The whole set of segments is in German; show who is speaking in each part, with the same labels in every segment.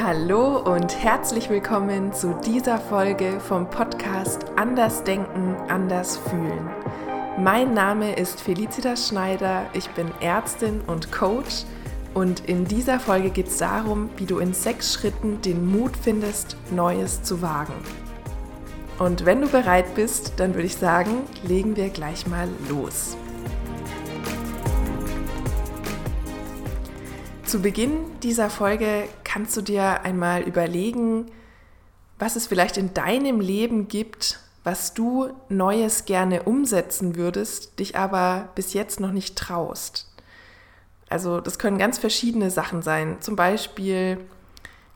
Speaker 1: Hallo und herzlich willkommen zu dieser Folge vom Podcast Anders Denken, Anders Fühlen. Mein Name ist Felicitas Schneider, ich bin Ärztin und Coach und in dieser Folge geht es darum, wie du in sechs Schritten den Mut findest, Neues zu wagen. Und wenn du bereit bist, dann würde ich sagen, legen wir gleich mal los. Zu Beginn dieser Folge kannst du dir einmal überlegen, was es vielleicht in deinem Leben gibt, was du Neues gerne umsetzen würdest, dich aber bis jetzt noch nicht traust. Also das können ganz verschiedene Sachen sein. Zum Beispiel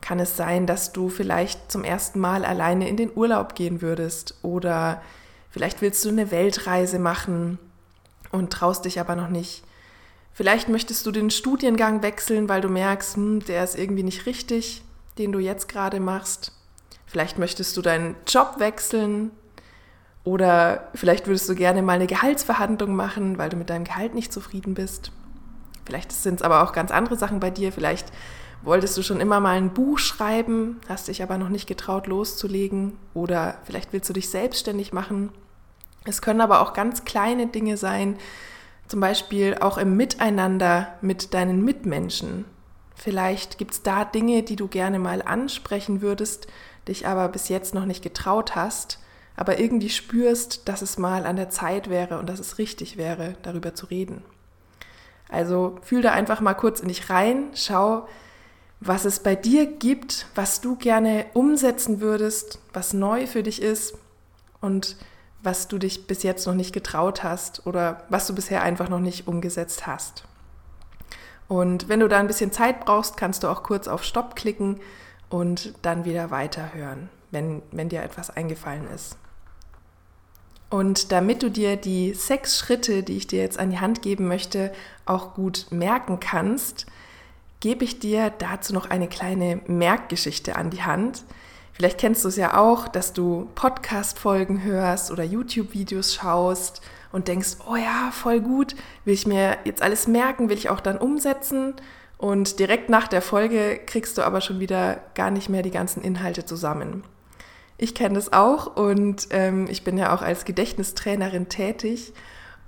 Speaker 1: kann es sein, dass du vielleicht zum ersten Mal alleine in den Urlaub gehen würdest oder vielleicht willst du eine Weltreise machen und traust dich aber noch nicht. Vielleicht möchtest du den Studiengang wechseln, weil du merkst, hm, der ist irgendwie nicht richtig, den du jetzt gerade machst. Vielleicht möchtest du deinen Job wechseln oder vielleicht würdest du gerne mal eine Gehaltsverhandlung machen, weil du mit deinem Gehalt nicht zufrieden bist. Vielleicht sind es aber auch ganz andere Sachen bei dir. Vielleicht wolltest du schon immer mal ein Buch schreiben, hast dich aber noch nicht getraut loszulegen oder vielleicht willst du dich selbstständig machen. Es können aber auch ganz kleine Dinge sein, zum Beispiel auch im Miteinander mit deinen Mitmenschen. Vielleicht gibt es da Dinge, die du gerne mal ansprechen würdest, dich aber bis jetzt noch nicht getraut hast, aber irgendwie spürst, dass es mal an der Zeit wäre und dass es richtig wäre, darüber zu reden. Also fühl da einfach mal kurz in dich rein, schau, was es bei dir gibt, was du gerne umsetzen würdest, was neu für dich ist und was du dich bis jetzt noch nicht getraut hast oder was du bisher einfach noch nicht umgesetzt hast. Und wenn du da ein bisschen Zeit brauchst, kannst du auch kurz auf Stopp klicken und dann wieder weiterhören, wenn, wenn dir etwas eingefallen ist. Und damit du dir die sechs Schritte, die ich dir jetzt an die Hand geben möchte, auch gut merken kannst, gebe ich dir dazu noch eine kleine Merkgeschichte an die Hand, Vielleicht kennst du es ja auch, dass du Podcast-Folgen hörst oder YouTube-Videos schaust und denkst, oh ja, voll gut, will ich mir jetzt alles merken, will ich auch dann umsetzen. Und direkt nach der Folge kriegst du aber schon wieder gar nicht mehr die ganzen Inhalte zusammen. Ich kenne das auch und ähm, ich bin ja auch als Gedächtnistrainerin tätig.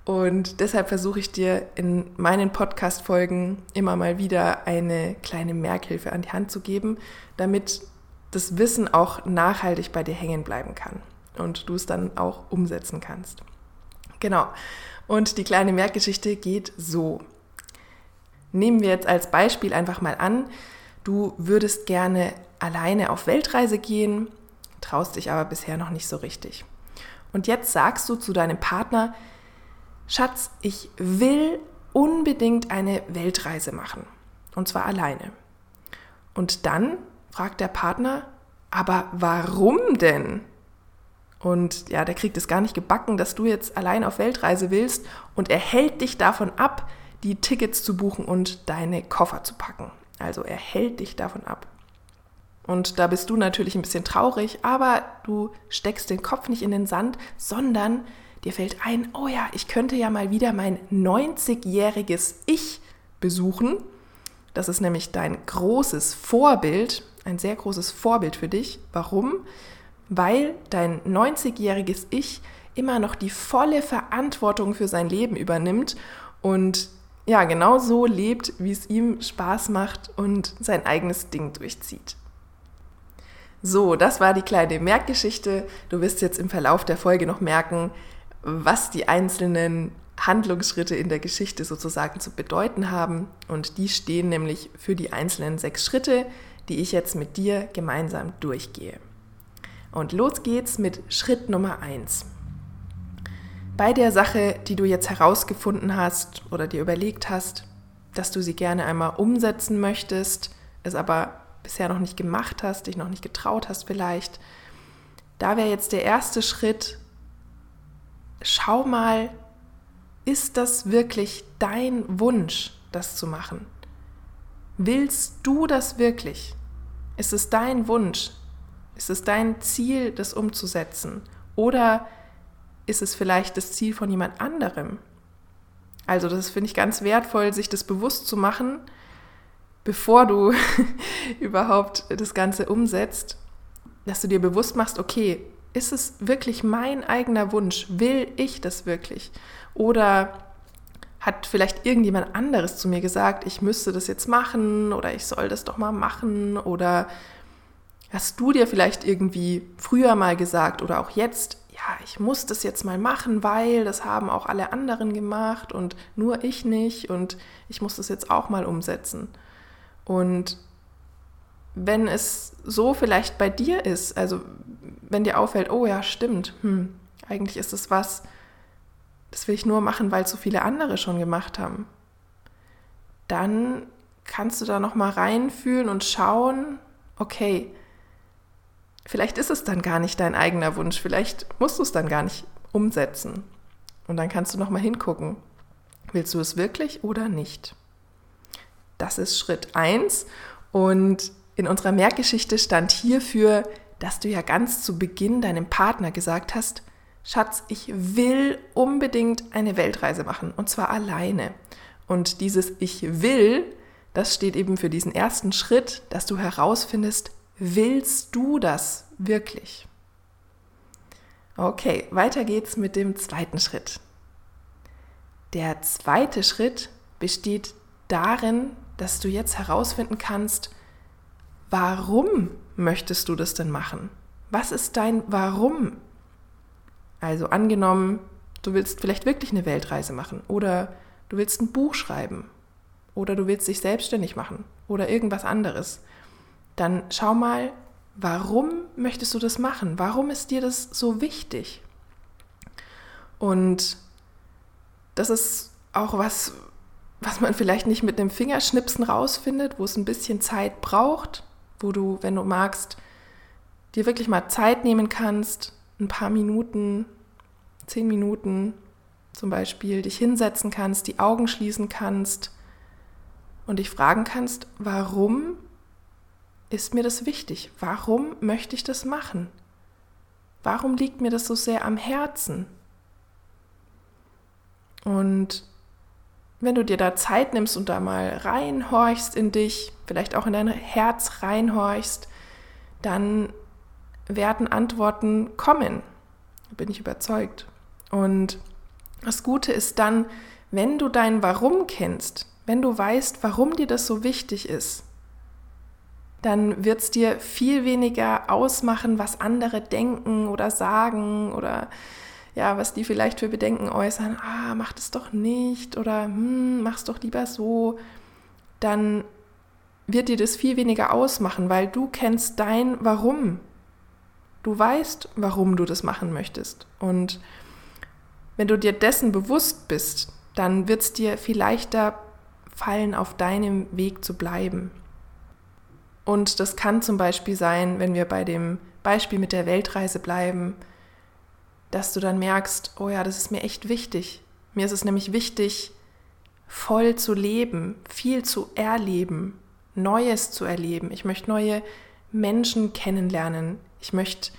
Speaker 1: Und deshalb versuche ich dir in meinen Podcast-Folgen immer mal wieder eine kleine Merkhilfe an die Hand zu geben, damit das Wissen auch nachhaltig bei dir hängen bleiben kann und du es dann auch umsetzen kannst. Genau. Und die kleine Merkgeschichte geht so. Nehmen wir jetzt als Beispiel einfach mal an, du würdest gerne alleine auf Weltreise gehen, traust dich aber bisher noch nicht so richtig. Und jetzt sagst du zu deinem Partner, Schatz, ich will unbedingt eine Weltreise machen. Und zwar alleine. Und dann fragt der Partner, aber warum denn? Und ja, der kriegt es gar nicht gebacken, dass du jetzt allein auf Weltreise willst und er hält dich davon ab, die Tickets zu buchen und deine Koffer zu packen. Also er hält dich davon ab. Und da bist du natürlich ein bisschen traurig, aber du steckst den Kopf nicht in den Sand, sondern dir fällt ein, oh ja, ich könnte ja mal wieder mein 90-jähriges Ich besuchen. Das ist nämlich dein großes Vorbild ein sehr großes Vorbild für dich. Warum? Weil dein 90-jähriges Ich immer noch die volle Verantwortung für sein Leben übernimmt und ja, genau so lebt, wie es ihm Spaß macht und sein eigenes Ding durchzieht. So, das war die kleine Merkgeschichte. Du wirst jetzt im Verlauf der Folge noch merken, was die einzelnen Handlungsschritte in der Geschichte sozusagen zu bedeuten haben. Und die stehen nämlich für die einzelnen sechs Schritte, die ich jetzt mit dir gemeinsam durchgehe. Und los geht's mit Schritt Nummer eins. Bei der Sache, die du jetzt herausgefunden hast oder dir überlegt hast, dass du sie gerne einmal umsetzen möchtest, es aber bisher noch nicht gemacht hast, dich noch nicht getraut hast vielleicht, da wäre jetzt der erste Schritt, schau mal, ist das wirklich dein Wunsch, das zu machen? Willst du das wirklich? Ist es dein Wunsch? Ist es dein Ziel, das umzusetzen? Oder ist es vielleicht das Ziel von jemand anderem? Also das finde ich ganz wertvoll, sich das bewusst zu machen. bevor du überhaupt das Ganze umsetzt, dass du dir bewusst machst, okay, ist es wirklich mein eigener Wunsch? Will ich das wirklich? Oder hat vielleicht irgendjemand anderes zu mir gesagt, ich müsste das jetzt machen oder ich soll das doch mal machen? Oder hast du dir vielleicht irgendwie früher mal gesagt oder auch jetzt, ja, ich muss das jetzt mal machen, weil das haben auch alle anderen gemacht und nur ich nicht und ich muss das jetzt auch mal umsetzen. Und wenn es so vielleicht bei dir ist, also wenn dir auffällt, oh ja, stimmt, hm, eigentlich ist es was, das will ich nur machen, weil so viele andere schon gemacht haben, dann kannst du da noch mal reinfühlen und schauen, okay, vielleicht ist es dann gar nicht dein eigener Wunsch, vielleicht musst du es dann gar nicht umsetzen. Und dann kannst du noch mal hingucken, willst du es wirklich oder nicht? Das ist Schritt 1 und in unserer Merkgeschichte stand hierfür, dass du ja ganz zu Beginn deinem Partner gesagt hast, Schatz, ich will unbedingt eine Weltreise machen und zwar alleine. Und dieses Ich will, das steht eben für diesen ersten Schritt, dass du herausfindest, Willst du das wirklich? Okay, weiter geht's mit dem zweiten Schritt. Der zweite Schritt besteht darin, dass du jetzt herausfinden kannst, warum möchtest du das denn machen? Was ist dein Warum? Also angenommen, du willst vielleicht wirklich eine Weltreise machen oder du willst ein Buch schreiben oder du willst dich selbstständig machen oder irgendwas anderes dann schau mal, warum möchtest du das machen? Warum ist dir das so wichtig? Und das ist auch was, was man vielleicht nicht mit einem Fingerschnipsen rausfindet, wo es ein bisschen Zeit braucht, wo du, wenn du magst, dir wirklich mal Zeit nehmen kannst, ein paar Minuten, zehn Minuten zum Beispiel, dich hinsetzen kannst, die Augen schließen kannst und dich fragen kannst, warum ist mir das wichtig? Warum möchte ich das machen? Warum liegt mir das so sehr am Herzen? Und wenn du dir da Zeit nimmst und da mal reinhorchst in dich, vielleicht auch in dein Herz reinhorchst, dann werden Antworten kommen. Bin ich überzeugt. Und das Gute ist dann, wenn du dein Warum kennst, wenn du weißt, warum dir das so wichtig ist, dann wird es dir viel weniger ausmachen, was andere denken oder sagen oder ja, was die vielleicht für Bedenken äußern. Ah, mach das doch nicht oder hm, mach's doch lieber so. Dann wird dir das viel weniger ausmachen, weil du kennst dein Warum. Du weißt, warum du das machen möchtest. Und wenn du dir dessen bewusst bist, dann wird es dir viel leichter fallen, auf deinem Weg zu bleiben. Und das kann zum Beispiel sein, wenn wir bei dem Beispiel mit der Weltreise bleiben, dass du dann merkst, oh ja, das ist mir echt wichtig. Mir ist es nämlich wichtig, voll zu leben, viel zu erleben, Neues zu erleben. Ich möchte neue Menschen kennenlernen. Ich möchte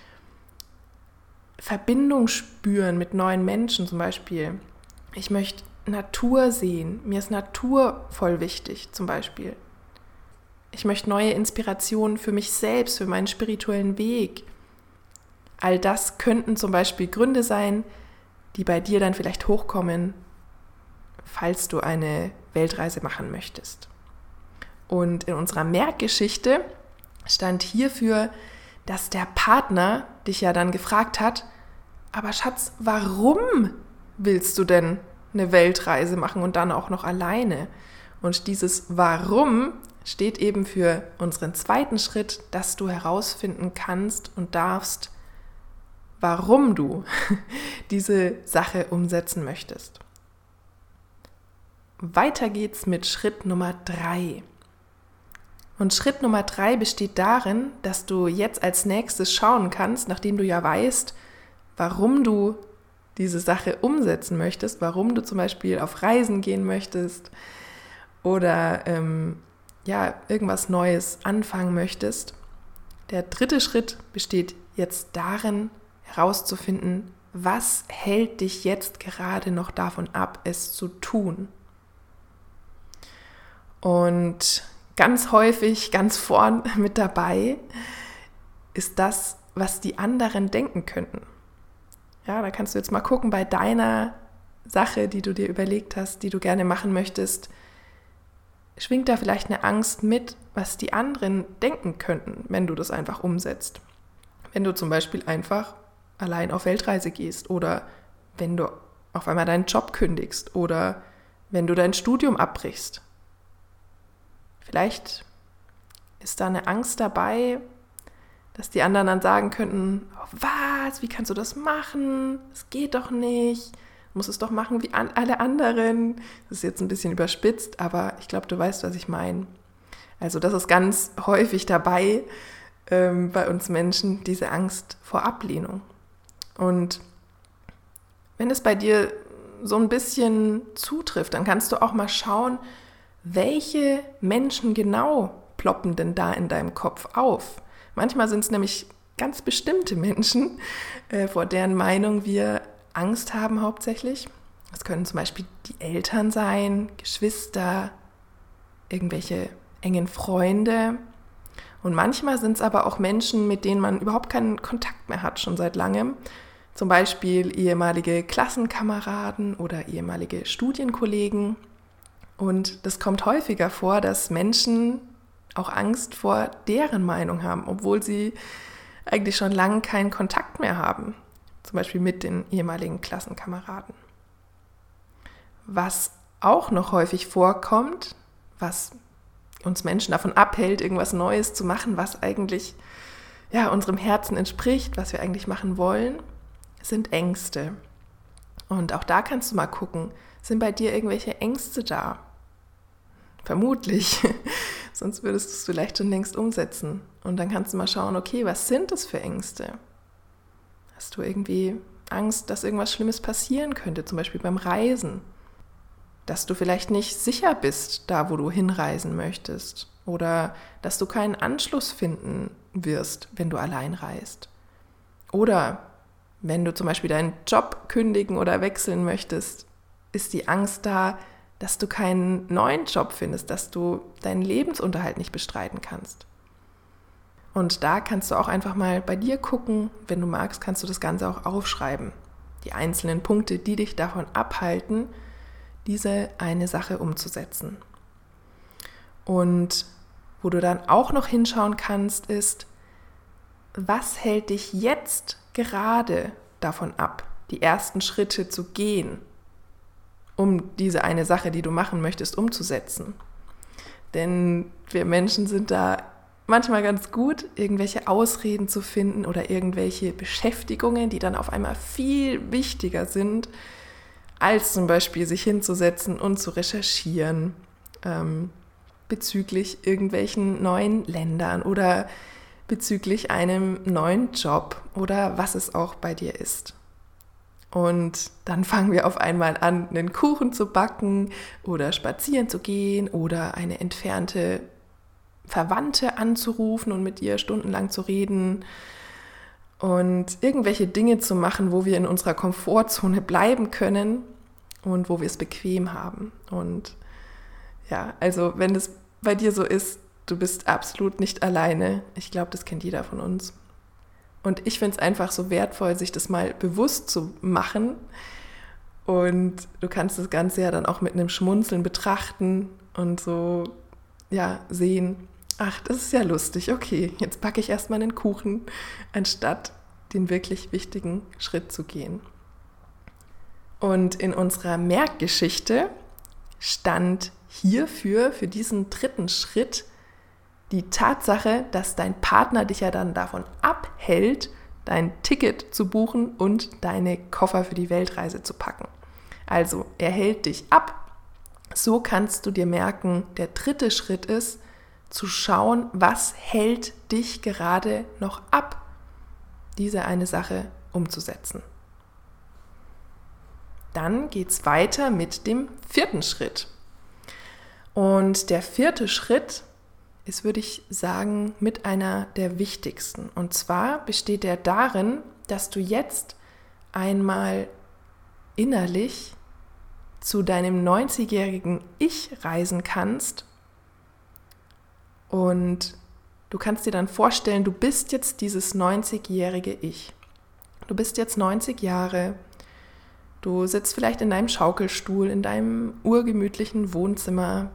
Speaker 1: Verbindung spüren mit neuen Menschen zum Beispiel. Ich möchte Natur sehen. Mir ist Natur voll wichtig zum Beispiel. Ich möchte neue Inspirationen für mich selbst, für meinen spirituellen Weg. All das könnten zum Beispiel Gründe sein, die bei dir dann vielleicht hochkommen, falls du eine Weltreise machen möchtest. Und in unserer Merkgeschichte stand hierfür, dass der Partner dich ja dann gefragt hat, aber Schatz, warum willst du denn eine Weltreise machen und dann auch noch alleine? Und dieses Warum steht eben für unseren zweiten Schritt, dass du herausfinden kannst und darfst, warum du diese Sache umsetzen möchtest. Weiter geht's mit Schritt Nummer drei. Und Schritt Nummer drei besteht darin, dass du jetzt als nächstes schauen kannst, nachdem du ja weißt, warum du diese Sache umsetzen möchtest, warum du zum Beispiel auf Reisen gehen möchtest oder ähm, ja, irgendwas Neues anfangen möchtest. Der dritte Schritt besteht jetzt darin, herauszufinden, was hält dich jetzt gerade noch davon ab, es zu tun. Und ganz häufig, ganz vorn mit dabei, ist das, was die anderen denken könnten. Ja, da kannst du jetzt mal gucken bei deiner Sache, die du dir überlegt hast, die du gerne machen möchtest, schwingt da vielleicht eine Angst mit, was die anderen denken könnten, wenn du das einfach umsetzt. Wenn du zum Beispiel einfach allein auf Weltreise gehst oder wenn du auf einmal deinen Job kündigst oder wenn du dein Studium abbrichst. Vielleicht ist da eine Angst dabei, dass die anderen dann sagen könnten, oh, was, wie kannst du das machen? Das geht doch nicht. Du musst es doch machen wie an alle anderen. Das ist jetzt ein bisschen überspitzt, aber ich glaube, du weißt, was ich meine. Also das ist ganz häufig dabei ähm, bei uns Menschen, diese Angst vor Ablehnung. Und wenn es bei dir so ein bisschen zutrifft, dann kannst du auch mal schauen, welche Menschen genau ploppen denn da in deinem Kopf auf. Manchmal sind es nämlich ganz bestimmte Menschen, äh, vor deren Meinung wir Angst haben hauptsächlich. Es können zum Beispiel die Eltern sein, Geschwister, irgendwelche engen Freunde. Und manchmal sind es aber auch Menschen, mit denen man überhaupt keinen Kontakt mehr hat, schon seit langem. Zum Beispiel ehemalige Klassenkameraden oder ehemalige Studienkollegen. Und das kommt häufiger vor, dass Menschen auch Angst vor deren Meinung haben, obwohl sie eigentlich schon lange keinen Kontakt mehr haben. Zum Beispiel mit den ehemaligen Klassenkameraden. Was auch noch häufig vorkommt, was uns Menschen davon abhält, irgendwas Neues zu machen, was eigentlich ja, unserem Herzen entspricht, was wir eigentlich machen wollen, sind Ängste. Und auch da kannst du mal gucken, sind bei dir irgendwelche Ängste da? Vermutlich, sonst würdest du es vielleicht schon längst umsetzen. Und dann kannst du mal schauen, okay, was sind das für Ängste? Hast du irgendwie Angst, dass irgendwas Schlimmes passieren könnte, zum Beispiel beim Reisen? dass du vielleicht nicht sicher bist, da wo du hinreisen möchtest oder dass du keinen Anschluss finden wirst, wenn du allein reist. Oder wenn du zum Beispiel deinen Job kündigen oder wechseln möchtest, ist die Angst da, dass du keinen neuen Job findest, dass du deinen Lebensunterhalt nicht bestreiten kannst. Und da kannst du auch einfach mal bei dir gucken, wenn du magst, kannst du das Ganze auch aufschreiben. Die einzelnen Punkte, die dich davon abhalten, diese eine Sache umzusetzen. Und wo du dann auch noch hinschauen kannst, ist, was hält dich jetzt gerade davon ab, die ersten Schritte zu gehen, um diese eine Sache, die du machen möchtest, umzusetzen. Denn wir Menschen sind da manchmal ganz gut, irgendwelche Ausreden zu finden oder irgendwelche Beschäftigungen, die dann auf einmal viel wichtiger sind, als zum Beispiel sich hinzusetzen und zu recherchieren ähm, bezüglich irgendwelchen neuen Ländern oder bezüglich einem neuen Job oder was es auch bei dir ist. Und dann fangen wir auf einmal an, einen Kuchen zu backen oder spazieren zu gehen oder eine entfernte Verwandte anzurufen und mit ihr stundenlang zu reden und irgendwelche Dinge zu machen, wo wir in unserer Komfortzone bleiben können und wo wir es bequem haben. Und ja, also wenn es bei dir so ist, du bist absolut nicht alleine. Ich glaube, das kennt jeder von uns. Und ich finde es einfach so wertvoll, sich das mal bewusst zu machen. Und du kannst das Ganze ja dann auch mit einem Schmunzeln betrachten und so, ja, sehen, ach, das ist ja lustig, okay, jetzt backe ich erstmal einen Kuchen, anstatt den wirklich wichtigen Schritt zu gehen. Und in unserer Merkgeschichte stand hierfür, für diesen dritten Schritt, die Tatsache, dass dein Partner dich ja dann davon abhält, dein Ticket zu buchen und deine Koffer für die Weltreise zu packen. Also er hält dich ab. So kannst du dir merken, der dritte Schritt ist, zu schauen, was hält dich gerade noch ab, diese eine Sache umzusetzen. Dann geht es weiter mit dem vierten Schritt. Und der vierte Schritt ist, würde ich sagen, mit einer der wichtigsten. Und zwar besteht er darin, dass du jetzt einmal innerlich zu deinem 90-jährigen Ich reisen kannst Und du kannst dir dann vorstellen, du bist jetzt dieses 90-jährige Ich. Du bist jetzt 90 Jahre. Du sitzt vielleicht in deinem Schaukelstuhl, in deinem urgemütlichen Wohnzimmer.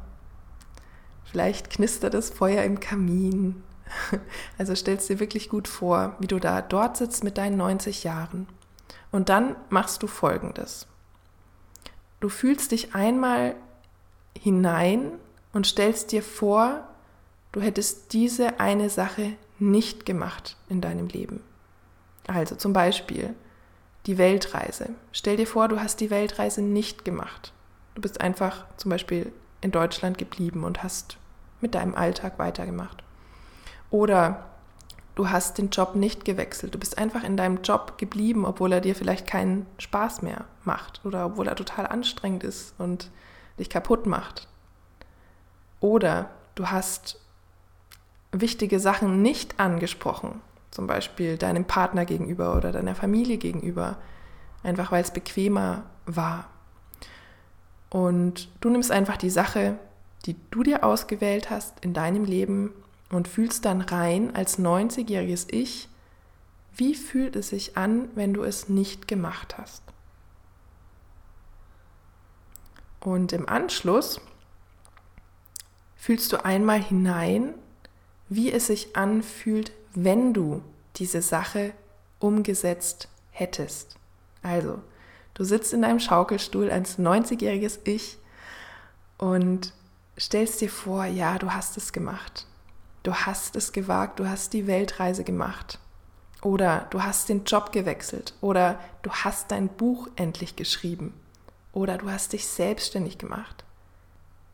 Speaker 1: Vielleicht knistert das Feuer im Kamin. Also stellst dir wirklich gut vor, wie du da dort sitzt mit deinen 90 Jahren. Und dann machst du Folgendes. Du fühlst dich einmal hinein und stellst dir vor, du hättest diese eine Sache nicht gemacht in deinem Leben. Also zum Beispiel die Weltreise. Stell dir vor, du hast die Weltreise nicht gemacht. Du bist einfach zum Beispiel in Deutschland geblieben und hast mit deinem Alltag weitergemacht. Oder du hast den Job nicht gewechselt. Du bist einfach in deinem Job geblieben, obwohl er dir vielleicht keinen Spaß mehr macht oder obwohl er total anstrengend ist und dich kaputt macht. Oder du hast wichtige Sachen nicht angesprochen, zum Beispiel deinem Partner gegenüber oder deiner Familie gegenüber, einfach weil es bequemer war. Und du nimmst einfach die Sache, die du dir ausgewählt hast in deinem Leben und fühlst dann rein als 90-jähriges Ich, wie fühlt es sich an, wenn du es nicht gemacht hast? Und im Anschluss fühlst du einmal hinein, wie es sich anfühlt, wenn du diese Sache umgesetzt hättest. Also, du sitzt in deinem Schaukelstuhl als 90-jähriges Ich und stellst dir vor, ja, du hast es gemacht. Du hast es gewagt, du hast die Weltreise gemacht. Oder du hast den Job gewechselt. Oder du hast dein Buch endlich geschrieben. Oder du hast dich selbstständig gemacht.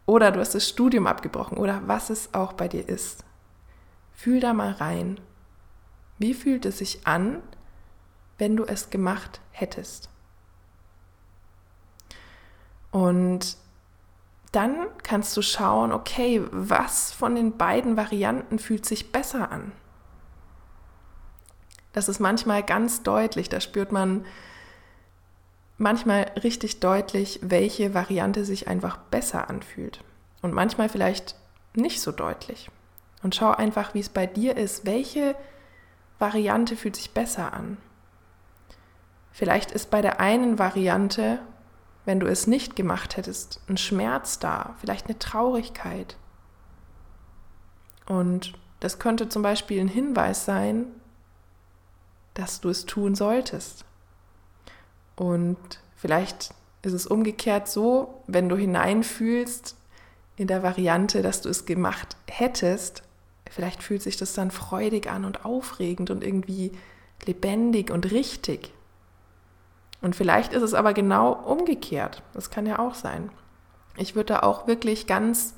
Speaker 1: Oder du hast das Studium abgebrochen. Oder was es auch bei dir ist. Fühl da mal rein. Wie fühlt es sich an, wenn du es gemacht hättest? Und dann kannst du schauen, okay, was von den beiden Varianten fühlt sich besser an? Das ist manchmal ganz deutlich, da spürt man manchmal richtig deutlich, welche Variante sich einfach besser anfühlt. Und manchmal vielleicht nicht so deutlich. Und schau einfach, wie es bei dir ist. Welche Variante fühlt sich besser an? Vielleicht ist bei der einen Variante wenn du es nicht gemacht hättest, ein Schmerz da, vielleicht eine Traurigkeit. Und das könnte zum Beispiel ein Hinweis sein, dass du es tun solltest. Und vielleicht ist es umgekehrt so, wenn du hineinfühlst in der Variante, dass du es gemacht hättest, vielleicht fühlt sich das dann freudig an und aufregend und irgendwie lebendig und richtig. Und vielleicht ist es aber genau umgekehrt. Das kann ja auch sein. Ich würde da auch wirklich ganz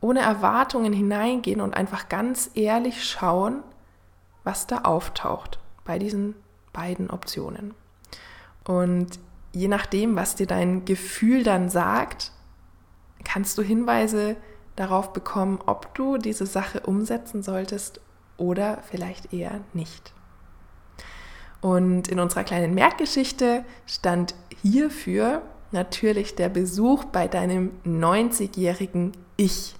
Speaker 1: ohne Erwartungen hineingehen und einfach ganz ehrlich schauen, was da auftaucht bei diesen beiden Optionen. Und je nachdem, was dir dein Gefühl dann sagt, kannst du Hinweise darauf bekommen, ob du diese Sache umsetzen solltest oder vielleicht eher nicht. Und in unserer kleinen Merkgeschichte stand hierfür natürlich der Besuch bei deinem 90-jährigen Ich.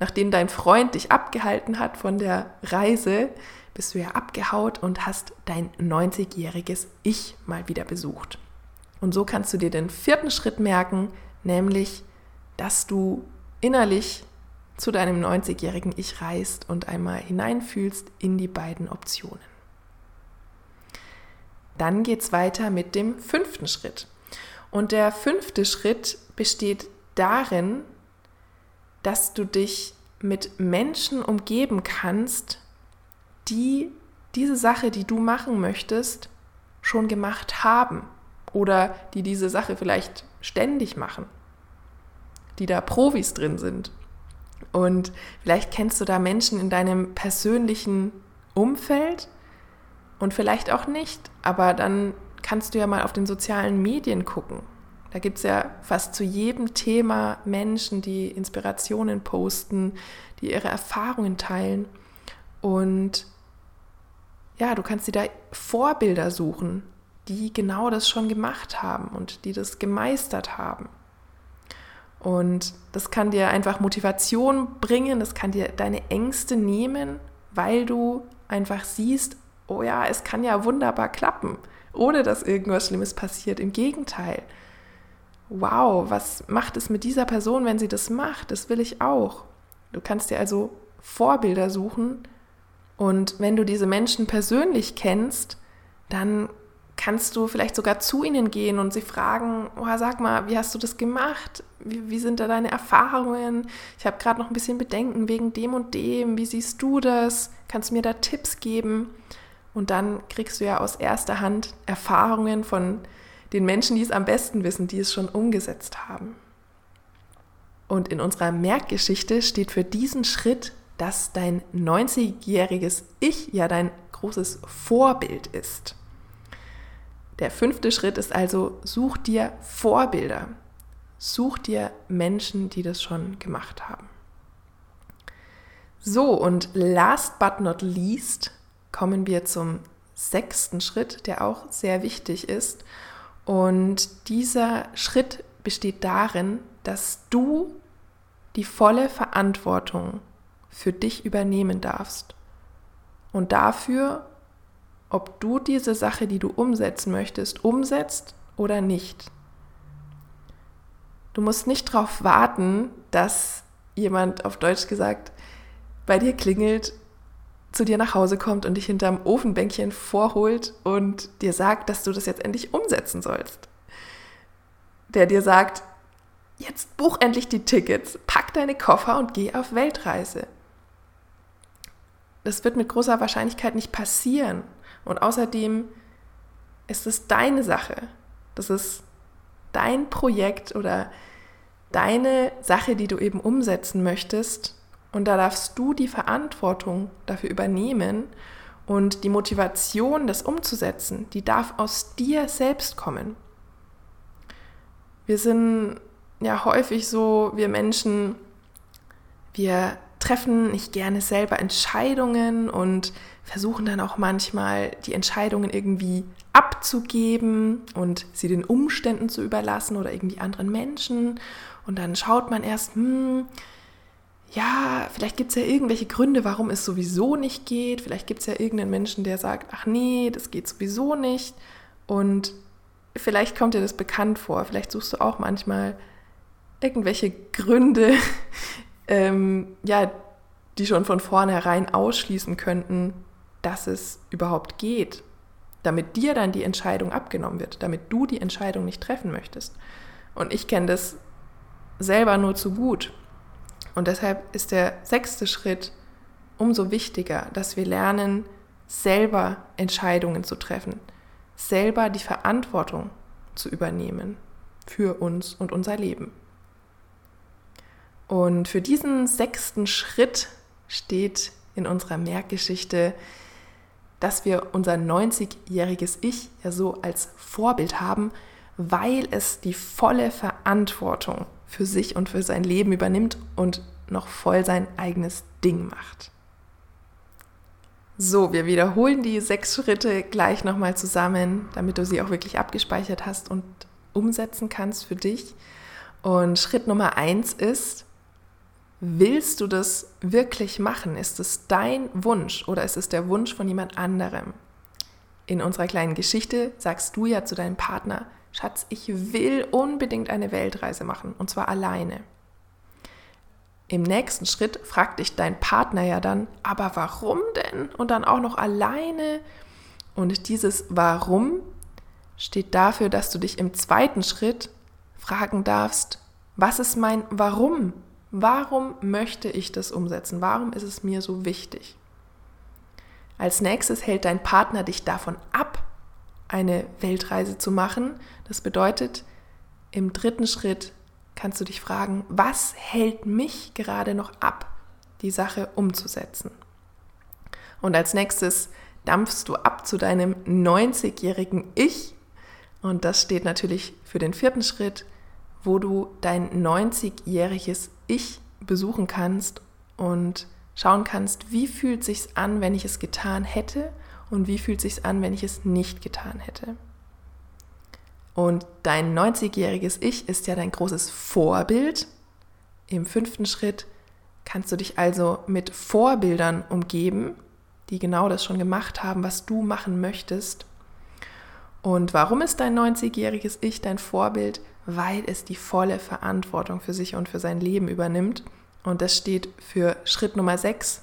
Speaker 1: Nachdem dein Freund dich abgehalten hat von der Reise, bist du ja abgehaut und hast dein 90-jähriges Ich mal wieder besucht. Und so kannst du dir den vierten Schritt merken, nämlich, dass du innerlich zu deinem 90-jährigen Ich reist und einmal hineinfühlst in die beiden Optionen. Dann geht es weiter mit dem fünften Schritt. Und der fünfte Schritt besteht darin, dass du dich mit Menschen umgeben kannst, die diese Sache, die du machen möchtest, schon gemacht haben oder die diese Sache vielleicht ständig machen, die da Profis drin sind. Und vielleicht kennst du da Menschen in deinem persönlichen Umfeld, und vielleicht auch nicht, aber dann kannst du ja mal auf den sozialen Medien gucken. Da gibt es ja fast zu jedem Thema Menschen, die Inspirationen posten, die ihre Erfahrungen teilen. Und ja, du kannst dir da Vorbilder suchen, die genau das schon gemacht haben und die das gemeistert haben. Und das kann dir einfach Motivation bringen, das kann dir deine Ängste nehmen, weil du einfach siehst, oh ja, es kann ja wunderbar klappen, ohne dass irgendwas Schlimmes passiert. Im Gegenteil. Wow, was macht es mit dieser Person, wenn sie das macht? Das will ich auch. Du kannst dir also Vorbilder suchen und wenn du diese Menschen persönlich kennst, dann kannst du vielleicht sogar zu ihnen gehen und sie fragen, oh, sag mal, wie hast du das gemacht? Wie, wie sind da deine Erfahrungen? Ich habe gerade noch ein bisschen Bedenken wegen dem und dem. Wie siehst du das? Kannst du mir da Tipps geben? Und dann kriegst du ja aus erster Hand Erfahrungen von den Menschen, die es am besten wissen, die es schon umgesetzt haben. Und in unserer Merkgeschichte steht für diesen Schritt, dass dein 90-jähriges Ich ja dein großes Vorbild ist. Der fünfte Schritt ist also, such dir Vorbilder. Such dir Menschen, die das schon gemacht haben. So, und last but not least kommen wir zum sechsten Schritt, der auch sehr wichtig ist. Und dieser Schritt besteht darin, dass du die volle Verantwortung für dich übernehmen darfst. Und dafür, ob du diese Sache, die du umsetzen möchtest, umsetzt oder nicht. Du musst nicht darauf warten, dass jemand auf Deutsch gesagt bei dir klingelt, zu dir nach Hause kommt und dich hinterm Ofenbänkchen vorholt und dir sagt, dass du das jetzt endlich umsetzen sollst. Der dir sagt, jetzt buch endlich die Tickets, pack deine Koffer und geh auf Weltreise. Das wird mit großer Wahrscheinlichkeit nicht passieren. Und außerdem ist es deine Sache. Das ist dein Projekt oder deine Sache, die du eben umsetzen möchtest. Und da darfst du die Verantwortung dafür übernehmen. Und die Motivation, das umzusetzen, die darf aus dir selbst kommen. Wir sind ja häufig so, wir Menschen, wir treffen nicht gerne selber Entscheidungen und versuchen dann auch manchmal die Entscheidungen irgendwie abzugeben und sie den Umständen zu überlassen oder irgendwie anderen Menschen. Und dann schaut man erst, hm, ja, vielleicht gibt es ja irgendwelche Gründe, warum es sowieso nicht geht. Vielleicht gibt es ja irgendeinen Menschen, der sagt, ach nee, das geht sowieso nicht. Und vielleicht kommt dir das bekannt vor. Vielleicht suchst du auch manchmal irgendwelche Gründe, ähm, ja, die schon von vornherein ausschließen könnten, dass es überhaupt geht, damit dir dann die Entscheidung abgenommen wird, damit du die Entscheidung nicht treffen möchtest. Und ich kenne das selber nur zu gut. Und deshalb ist der sechste Schritt umso wichtiger, dass wir lernen, selber Entscheidungen zu treffen, selber die Verantwortung zu übernehmen für uns und unser Leben. Und für diesen sechsten Schritt steht in unserer Merkgeschichte, dass wir unser 90-jähriges Ich ja so als Vorbild haben, weil es die volle Verantwortung für sich und für sein Leben übernimmt und noch voll sein eigenes Ding macht. So, wir wiederholen die sechs Schritte gleich nochmal zusammen, damit du sie auch wirklich abgespeichert hast und umsetzen kannst für dich. Und Schritt Nummer eins ist, Willst du das wirklich machen? Ist es dein Wunsch oder ist es der Wunsch von jemand anderem? In unserer kleinen Geschichte sagst du ja zu deinem Partner, Schatz, ich will unbedingt eine Weltreise machen und zwar alleine. Im nächsten Schritt fragt dich dein Partner ja dann, aber warum denn? Und dann auch noch alleine. Und dieses Warum steht dafür, dass du dich im zweiten Schritt fragen darfst, was ist mein Warum? Warum möchte ich das umsetzen? Warum ist es mir so wichtig? Als nächstes hält dein Partner dich davon ab, eine Weltreise zu machen. Das bedeutet, im dritten Schritt kannst du dich fragen, was hält mich gerade noch ab, die Sache umzusetzen? Und als nächstes dampfst du ab zu deinem 90-jährigen Ich. Und das steht natürlich für den vierten Schritt, wo du dein 90-jähriges Ich besuchen kannst und schauen kannst, wie fühlt sich's an, wenn ich es getan hätte und wie fühlt sich's an, wenn ich es nicht getan hätte. Und dein 90-jähriges Ich ist ja dein großes Vorbild Im fünften Schritt kannst du dich also mit Vorbildern umgeben, die genau das schon gemacht haben, was du machen möchtest. Und warum ist dein 90-jähriges Ich dein Vorbild? Weil es die volle Verantwortung für sich und für sein Leben übernimmt. Und das steht für Schritt Nummer 6.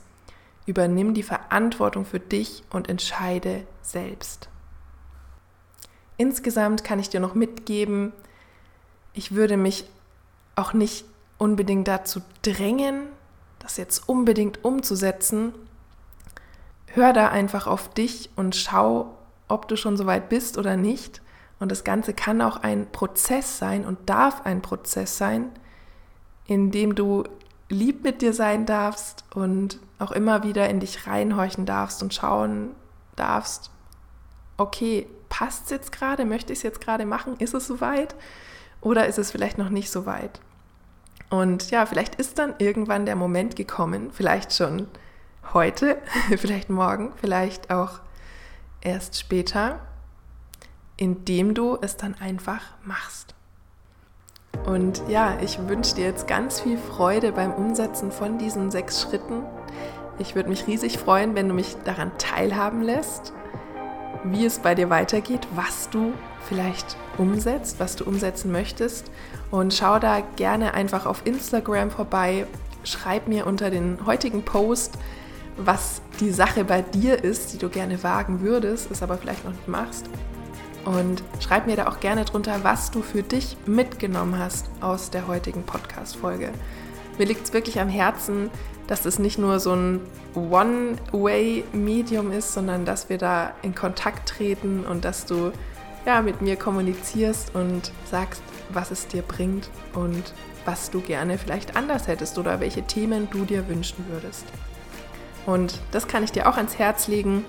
Speaker 1: Übernimm die Verantwortung für dich und entscheide selbst. Insgesamt kann ich dir noch mitgeben, ich würde mich auch nicht unbedingt dazu drängen, das jetzt unbedingt umzusetzen. Hör da einfach auf dich und schau, ob du schon so weit bist oder nicht. Und das Ganze kann auch ein Prozess sein und darf ein Prozess sein, in dem du lieb mit dir sein darfst und auch immer wieder in dich reinhorchen darfst und schauen darfst, okay, passt es jetzt gerade? Möchte ich es jetzt gerade machen? Ist es soweit? Oder ist es vielleicht noch nicht so weit? Und ja, vielleicht ist dann irgendwann der Moment gekommen, vielleicht schon heute, vielleicht morgen, vielleicht auch erst später, indem du es dann einfach machst. Und ja, ich wünsche dir jetzt ganz viel Freude beim Umsetzen von diesen sechs Schritten. Ich würde mich riesig freuen, wenn du mich daran teilhaben lässt, wie es bei dir weitergeht, was du vielleicht umsetzt, was du umsetzen möchtest. Und schau da gerne einfach auf Instagram vorbei. Schreib mir unter den heutigen Post, was die Sache bei dir ist, die du gerne wagen würdest, es aber vielleicht noch nicht machst. Und schreib mir da auch gerne drunter, was du für dich mitgenommen hast aus der heutigen Podcast-Folge. Mir liegt es wirklich am Herzen, dass es nicht nur so ein One-Way-Medium ist, sondern dass wir da in Kontakt treten und dass du ja, mit mir kommunizierst und sagst, was es dir bringt und was du gerne vielleicht anders hättest oder welche Themen du dir wünschen würdest. Und das kann ich dir auch ans Herz legen.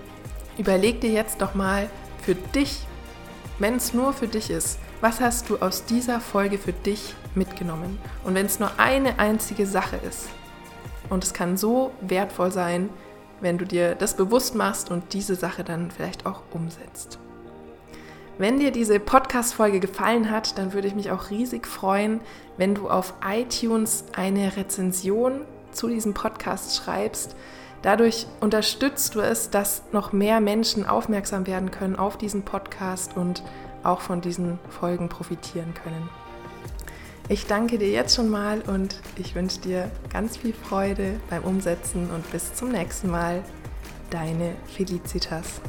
Speaker 1: Überleg dir jetzt doch mal für dich, wenn es nur für dich ist, was hast du aus dieser Folge für dich mitgenommen? Und wenn es nur eine einzige Sache ist, und es kann so wertvoll sein, wenn du dir das bewusst machst und diese Sache dann vielleicht auch umsetzt. Wenn dir diese Podcast-Folge gefallen hat, dann würde ich mich auch riesig freuen, wenn du auf iTunes eine Rezension zu diesem Podcast schreibst. Dadurch unterstützt du es, dass noch mehr Menschen aufmerksam werden können auf diesen Podcast und auch von diesen Folgen profitieren können. Ich danke dir jetzt schon mal und ich wünsche dir ganz viel Freude beim Umsetzen und bis zum nächsten Mal. Deine Felicitas.